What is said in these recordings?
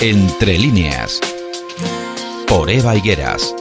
Entre líneas. Por Eva Higueras.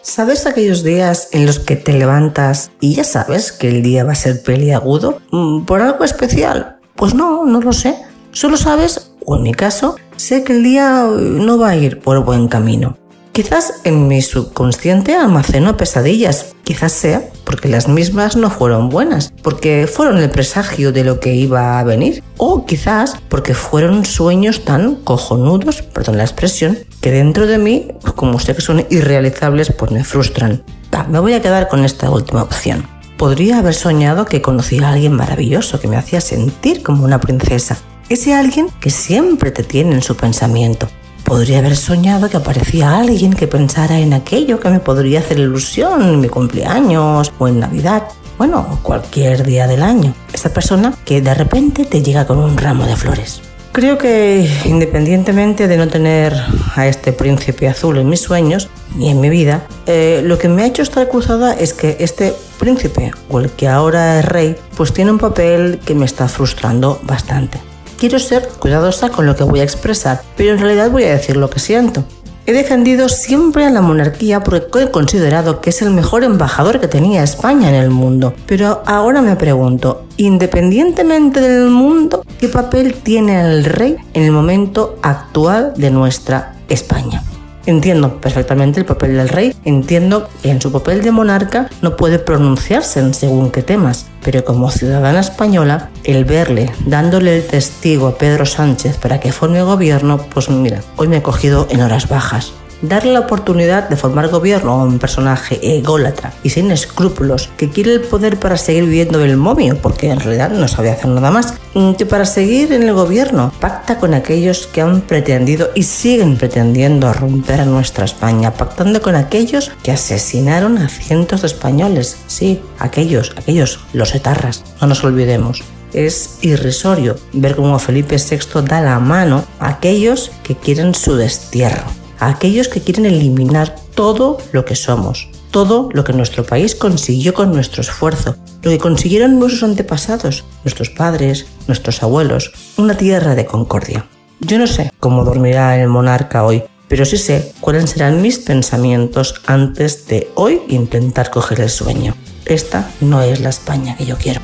¿Sabes aquellos días en los que te levantas y ya sabes que el día va a ser peliagudo? Mm, ¿Por algo especial? Pues no, no lo sé. Solo sabes, o en mi caso, sé que el día no va a ir por buen camino. Quizás en mi subconsciente almaceno pesadillas, quizás sea porque las mismas no fueron buenas, porque fueron el presagio de lo que iba a venir, o quizás porque fueron sueños tan cojonudos, perdón la expresión, que dentro de mí, como sé que son irrealizables, pues me frustran. me voy a quedar con esta última opción. Podría haber soñado que conocía a alguien maravilloso que me hacía sentir como una princesa. Ese alguien que siempre te tiene en su pensamiento, Podría haber soñado que aparecía alguien que pensara en aquello que me podría hacer ilusión en mi cumpleaños o en Navidad. Bueno, cualquier día del año. Esa persona que de repente te llega con un ramo de flores. Creo que independientemente de no tener a este príncipe azul en mis sueños ni en mi vida, eh, lo que me ha hecho estar cruzada es que este príncipe, o el que ahora es rey, pues tiene un papel que me está frustrando bastante. Quiero ser cuidadosa con lo que voy a expresar, pero en realidad voy a decir lo que siento. He defendido siempre a la monarquía porque he considerado que es el mejor embajador que tenía España en el mundo. Pero ahora me pregunto, independientemente del mundo, ¿qué papel tiene el rey en el momento actual de nuestra España? Entiendo perfectamente el papel del rey, entiendo que en su papel de monarca no puede pronunciarse en según qué temas, pero como ciudadana española, el verle dándole el testigo a Pedro Sánchez para que forme gobierno, pues mira, hoy me he cogido en horas bajas darle la oportunidad de formar gobierno a un personaje ególatra y sin escrúpulos que quiere el poder para seguir viviendo el momio, porque en realidad no sabe hacer nada más, mm, que para seguir en el gobierno. Pacta con aquellos que han pretendido y siguen pretendiendo romper a nuestra España, pactando con aquellos que asesinaron a cientos de españoles, sí, aquellos, aquellos, los etarras, no nos olvidemos. Es irrisorio ver cómo Felipe VI da la mano a aquellos que quieren su destierro a aquellos que quieren eliminar todo lo que somos, todo lo que nuestro país consiguió con nuestro esfuerzo, lo que consiguieron nuestros antepasados, nuestros padres, nuestros abuelos, una tierra de concordia. Yo no sé cómo dormirá el monarca hoy, pero sí sé cuáles serán mis pensamientos antes de hoy intentar coger el sueño. Esta no es la España que yo quiero.